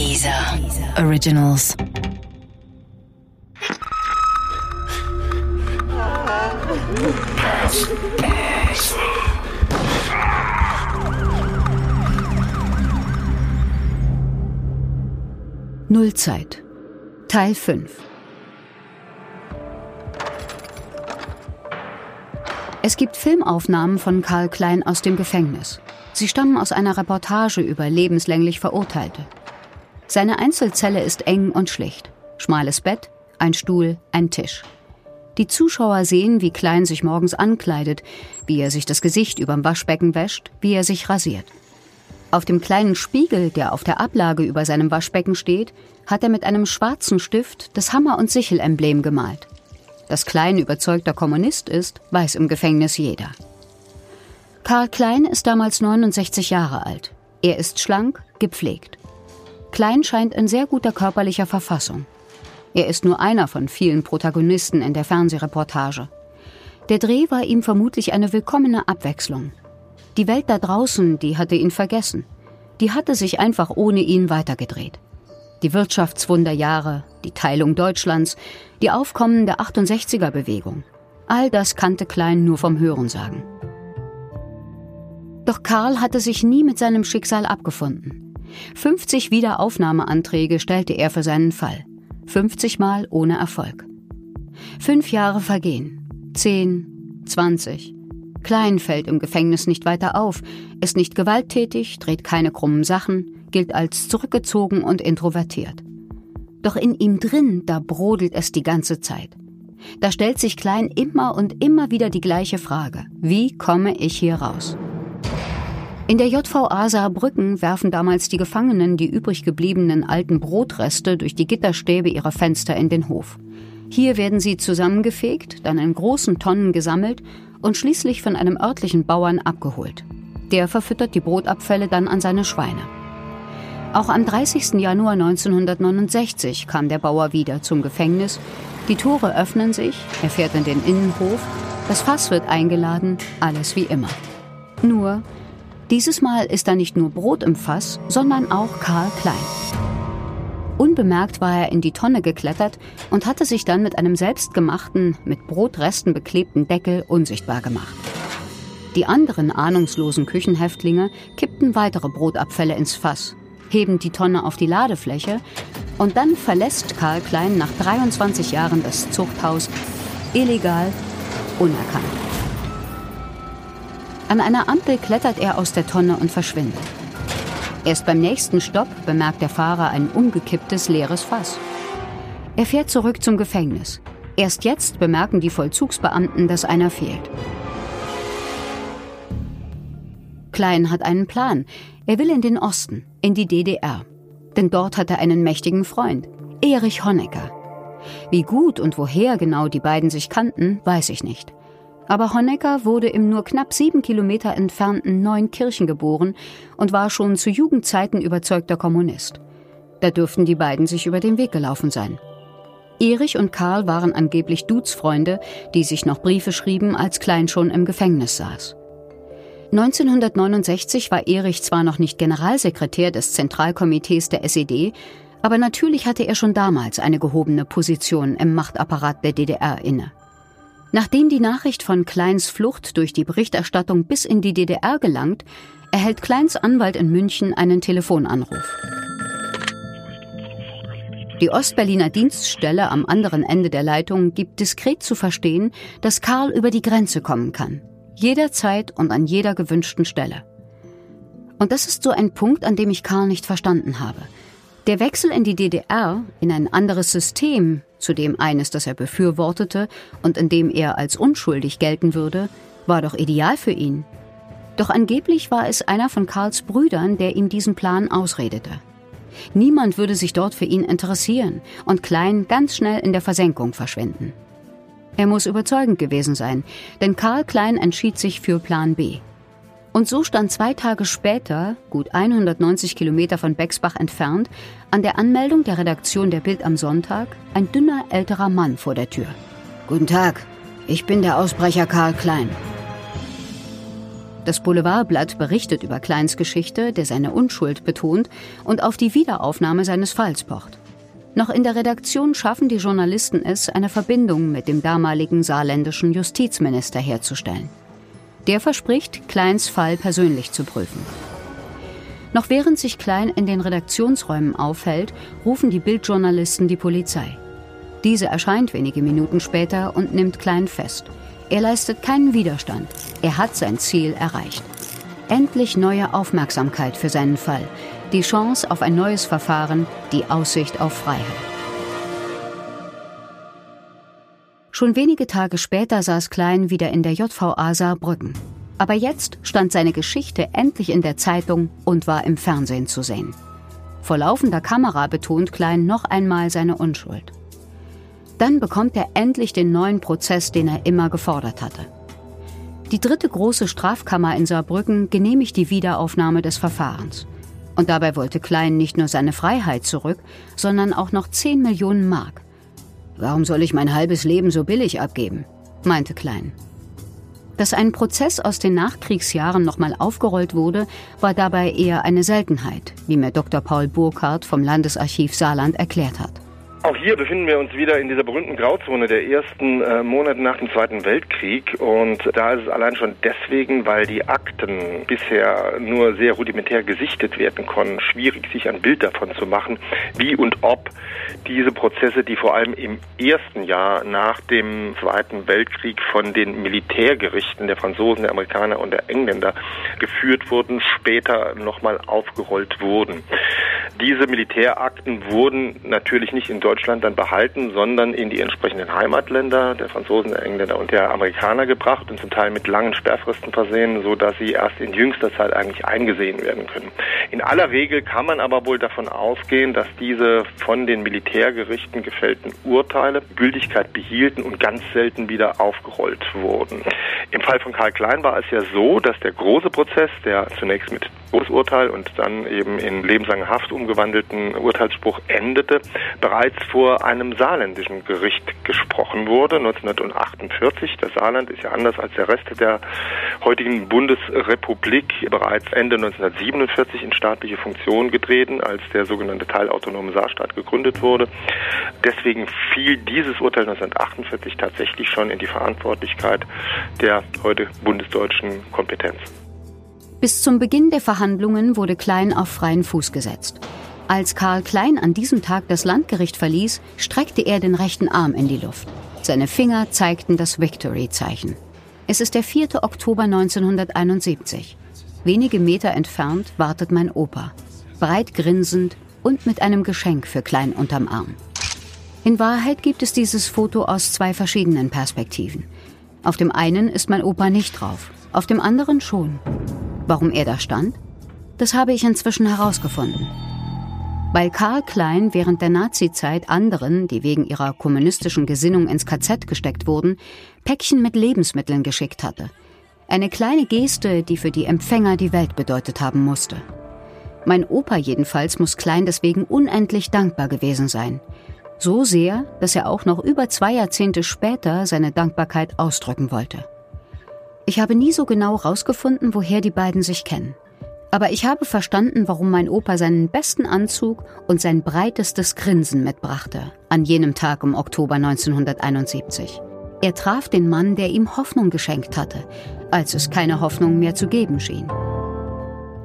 Dieser Originals. Nullzeit. Teil 5. Es gibt Filmaufnahmen von Karl Klein aus dem Gefängnis. Sie stammen aus einer Reportage über lebenslänglich Verurteilte. Seine Einzelzelle ist eng und schlicht. Schmales Bett, ein Stuhl, ein Tisch. Die Zuschauer sehen, wie Klein sich morgens ankleidet, wie er sich das Gesicht überm Waschbecken wäscht, wie er sich rasiert. Auf dem kleinen Spiegel, der auf der Ablage über seinem Waschbecken steht, hat er mit einem schwarzen Stift das Hammer- und Sichel-Emblem gemalt. Dass Klein überzeugter Kommunist ist, weiß im Gefängnis jeder. Karl Klein ist damals 69 Jahre alt. Er ist schlank, gepflegt. Klein scheint in sehr guter körperlicher Verfassung. Er ist nur einer von vielen Protagonisten in der Fernsehreportage. Der Dreh war ihm vermutlich eine willkommene Abwechslung. Die Welt da draußen, die hatte ihn vergessen. Die hatte sich einfach ohne ihn weitergedreht. Die Wirtschaftswunderjahre, die Teilung Deutschlands, die aufkommende 68er-Bewegung. All das kannte Klein nur vom Hörensagen. Doch Karl hatte sich nie mit seinem Schicksal abgefunden. 50 Wiederaufnahmeanträge stellte er für seinen Fall. 50 Mal ohne Erfolg. Fünf Jahre vergehen. Zehn, zwanzig. Klein fällt im Gefängnis nicht weiter auf, ist nicht gewalttätig, dreht keine krummen Sachen, gilt als zurückgezogen und introvertiert. Doch in ihm drin, da brodelt es die ganze Zeit. Da stellt sich Klein immer und immer wieder die gleiche Frage. Wie komme ich hier raus? In der JVA Saarbrücken werfen damals die Gefangenen die übrig gebliebenen alten Brotreste durch die Gitterstäbe ihrer Fenster in den Hof. Hier werden sie zusammengefegt, dann in großen Tonnen gesammelt und schließlich von einem örtlichen Bauern abgeholt. Der verfüttert die Brotabfälle dann an seine Schweine. Auch am 30. Januar 1969 kam der Bauer wieder zum Gefängnis. Die Tore öffnen sich, er fährt in den Innenhof, das Fass wird eingeladen, alles wie immer. Nur, dieses Mal ist da nicht nur Brot im Fass, sondern auch Karl Klein. Unbemerkt war er in die Tonne geklettert und hatte sich dann mit einem selbstgemachten, mit Brotresten beklebten Deckel unsichtbar gemacht. Die anderen ahnungslosen Küchenhäftlinge kippten weitere Brotabfälle ins Fass, heben die Tonne auf die Ladefläche und dann verlässt Karl Klein nach 23 Jahren das Zuchthaus illegal, unerkannt. An einer Ampel klettert er aus der Tonne und verschwindet. Erst beim nächsten Stopp bemerkt der Fahrer ein umgekipptes leeres Fass. Er fährt zurück zum Gefängnis. Erst jetzt bemerken die Vollzugsbeamten, dass einer fehlt. Klein hat einen Plan. Er will in den Osten, in die DDR. Denn dort hat er einen mächtigen Freund, Erich Honecker. Wie gut und woher genau die beiden sich kannten, weiß ich nicht. Aber Honecker wurde im nur knapp sieben Kilometer entfernten Neunkirchen geboren und war schon zu Jugendzeiten überzeugter Kommunist. Da dürften die beiden sich über den Weg gelaufen sein. Erich und Karl waren angeblich Duzfreunde, die sich noch Briefe schrieben, als Klein schon im Gefängnis saß. 1969 war Erich zwar noch nicht Generalsekretär des Zentralkomitees der SED, aber natürlich hatte er schon damals eine gehobene Position im Machtapparat der DDR inne. Nachdem die Nachricht von Kleins Flucht durch die Berichterstattung bis in die DDR gelangt, erhält Kleins Anwalt in München einen Telefonanruf. Die Ostberliner Dienststelle am anderen Ende der Leitung gibt diskret zu verstehen, dass Karl über die Grenze kommen kann. Jederzeit und an jeder gewünschten Stelle. Und das ist so ein Punkt, an dem ich Karl nicht verstanden habe. Der Wechsel in die DDR, in ein anderes System, zu dem eines, das er befürwortete und in dem er als unschuldig gelten würde, war doch ideal für ihn. Doch angeblich war es einer von Karls Brüdern, der ihm diesen Plan ausredete. Niemand würde sich dort für ihn interessieren und Klein ganz schnell in der Versenkung verschwinden. Er muss überzeugend gewesen sein, denn Karl Klein entschied sich für Plan B. Und so stand zwei Tage später, gut 190 Kilometer von Bexbach entfernt, an der Anmeldung der Redaktion der Bild am Sonntag ein dünner älterer Mann vor der Tür. Guten Tag, ich bin der Ausbrecher Karl Klein. Das Boulevardblatt berichtet über Kleins Geschichte, der seine Unschuld betont und auf die Wiederaufnahme seines Falls pocht. Noch in der Redaktion schaffen die Journalisten es, eine Verbindung mit dem damaligen saarländischen Justizminister herzustellen. Der verspricht, Kleins Fall persönlich zu prüfen. Noch während sich Klein in den Redaktionsräumen aufhält, rufen die Bildjournalisten die Polizei. Diese erscheint wenige Minuten später und nimmt Klein fest. Er leistet keinen Widerstand. Er hat sein Ziel erreicht. Endlich neue Aufmerksamkeit für seinen Fall, die Chance auf ein neues Verfahren, die Aussicht auf Freiheit. Schon wenige Tage später saß Klein wieder in der JVA Saarbrücken. Aber jetzt stand seine Geschichte endlich in der Zeitung und war im Fernsehen zu sehen. Vor laufender Kamera betont Klein noch einmal seine Unschuld. Dann bekommt er endlich den neuen Prozess, den er immer gefordert hatte. Die dritte große Strafkammer in Saarbrücken genehmigt die Wiederaufnahme des Verfahrens. Und dabei wollte Klein nicht nur seine Freiheit zurück, sondern auch noch 10 Millionen Mark. Warum soll ich mein halbes Leben so billig abgeben? meinte Klein. Dass ein Prozess aus den Nachkriegsjahren nochmal aufgerollt wurde, war dabei eher eine Seltenheit, wie mir Dr. Paul Burkhardt vom Landesarchiv Saarland erklärt hat. Auch hier befinden wir uns wieder in dieser berühmten Grauzone der ersten äh, Monate nach dem Zweiten Weltkrieg. Und da ist es allein schon deswegen, weil die Akten bisher nur sehr rudimentär gesichtet werden konnten, schwierig sich ein Bild davon zu machen, wie und ob diese Prozesse, die vor allem im ersten Jahr nach dem Zweiten Weltkrieg von den Militärgerichten der Franzosen, der Amerikaner und der Engländer geführt wurden, später nochmal aufgerollt wurden. Diese Militärakten wurden natürlich nicht in Deutschland dann behalten, sondern in die entsprechenden Heimatländer der Franzosen, der Engländer und der Amerikaner gebracht und zum Teil mit langen Sperrfristen versehen, so dass sie erst in jüngster Zeit eigentlich eingesehen werden können. In aller Regel kann man aber wohl davon ausgehen, dass diese von den Militärgerichten gefällten Urteile Gültigkeit behielten und ganz selten wieder aufgerollt wurden. Im Fall von Karl Klein war es ja so, dass der große Prozess, der zunächst mit Todesurteil und dann eben in lebenslange Haft umgewandelten Urteilsspruch endete, bereits vor einem saarländischen Gericht gesprochen wurde, 1948. Das Saarland ist ja anders als der Rest der heutigen Bundesrepublik bereits Ende 1947 in staatliche Funktion getreten, als der sogenannte teilautonome Saarstaat gegründet wurde. Deswegen fiel dieses Urteil 1948 tatsächlich schon in die Verantwortlichkeit der heute bundesdeutschen Kompetenz. Bis zum Beginn der Verhandlungen wurde Klein auf freien Fuß gesetzt. Als Karl Klein an diesem Tag das Landgericht verließ, streckte er den rechten Arm in die Luft. Seine Finger zeigten das Victory-Zeichen. Es ist der 4. Oktober 1971. Wenige Meter entfernt wartet mein Opa, breit grinsend und mit einem Geschenk für Klein unterm Arm. In Wahrheit gibt es dieses Foto aus zwei verschiedenen Perspektiven. Auf dem einen ist mein Opa nicht drauf, auf dem anderen schon. Warum er da stand? Das habe ich inzwischen herausgefunden. Weil Karl Klein während der Nazizeit anderen, die wegen ihrer kommunistischen Gesinnung ins KZ gesteckt wurden, Päckchen mit Lebensmitteln geschickt hatte. Eine kleine Geste, die für die Empfänger die Welt bedeutet haben musste. Mein Opa jedenfalls muss Klein deswegen unendlich dankbar gewesen sein. So sehr, dass er auch noch über zwei Jahrzehnte später seine Dankbarkeit ausdrücken wollte. Ich habe nie so genau rausgefunden, woher die beiden sich kennen. Aber ich habe verstanden, warum mein Opa seinen besten Anzug und sein breitestes Grinsen mitbrachte, an jenem Tag im Oktober 1971. Er traf den Mann, der ihm Hoffnung geschenkt hatte, als es keine Hoffnung mehr zu geben schien.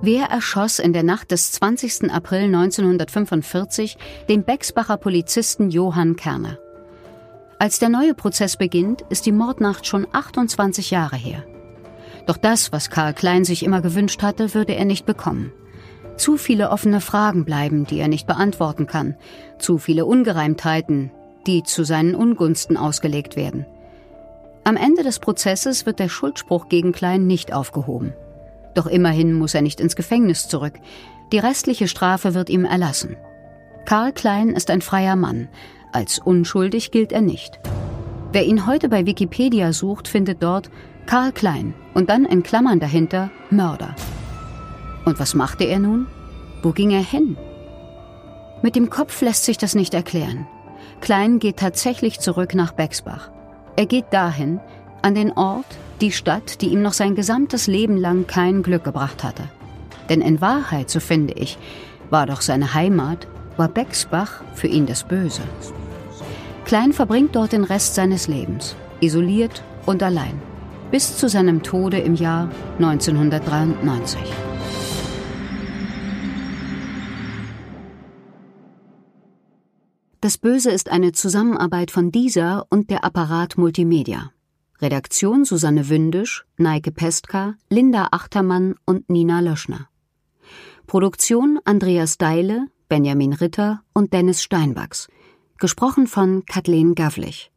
Wer erschoss in der Nacht des 20. April 1945 den Bexbacher Polizisten Johann Kerner? Als der neue Prozess beginnt, ist die Mordnacht schon 28 Jahre her. Doch das, was Karl Klein sich immer gewünscht hatte, würde er nicht bekommen. Zu viele offene Fragen bleiben, die er nicht beantworten kann. Zu viele Ungereimtheiten, die zu seinen Ungunsten ausgelegt werden. Am Ende des Prozesses wird der Schuldspruch gegen Klein nicht aufgehoben. Doch immerhin muss er nicht ins Gefängnis zurück. Die restliche Strafe wird ihm erlassen. Karl Klein ist ein freier Mann. Als unschuldig gilt er nicht. Wer ihn heute bei Wikipedia sucht, findet dort Karl Klein und dann in Klammern dahinter Mörder. Und was machte er nun? Wo ging er hin? Mit dem Kopf lässt sich das nicht erklären. Klein geht tatsächlich zurück nach Bexbach. Er geht dahin, an den Ort, Die Stadt, die ihm noch sein gesamtes Leben lang kein Glück gebracht hatte. Denn in Wahrheit, so finde ich, war doch seine Heimat, war Bexbach für ihn das Böse. Klein verbringt dort den Rest seines Lebens, isoliert und allein, bis zu seinem Tode im Jahr 1993. Das Böse ist eine Zusammenarbeit von dieser und der Apparat Multimedia. Redaktion Susanne Wündisch, Neike Pestka, Linda Achtermann und Nina Löschner. Produktion Andreas Deile, Benjamin Ritter und Dennis Steinbachs. Gesprochen von Kathleen Gavlich.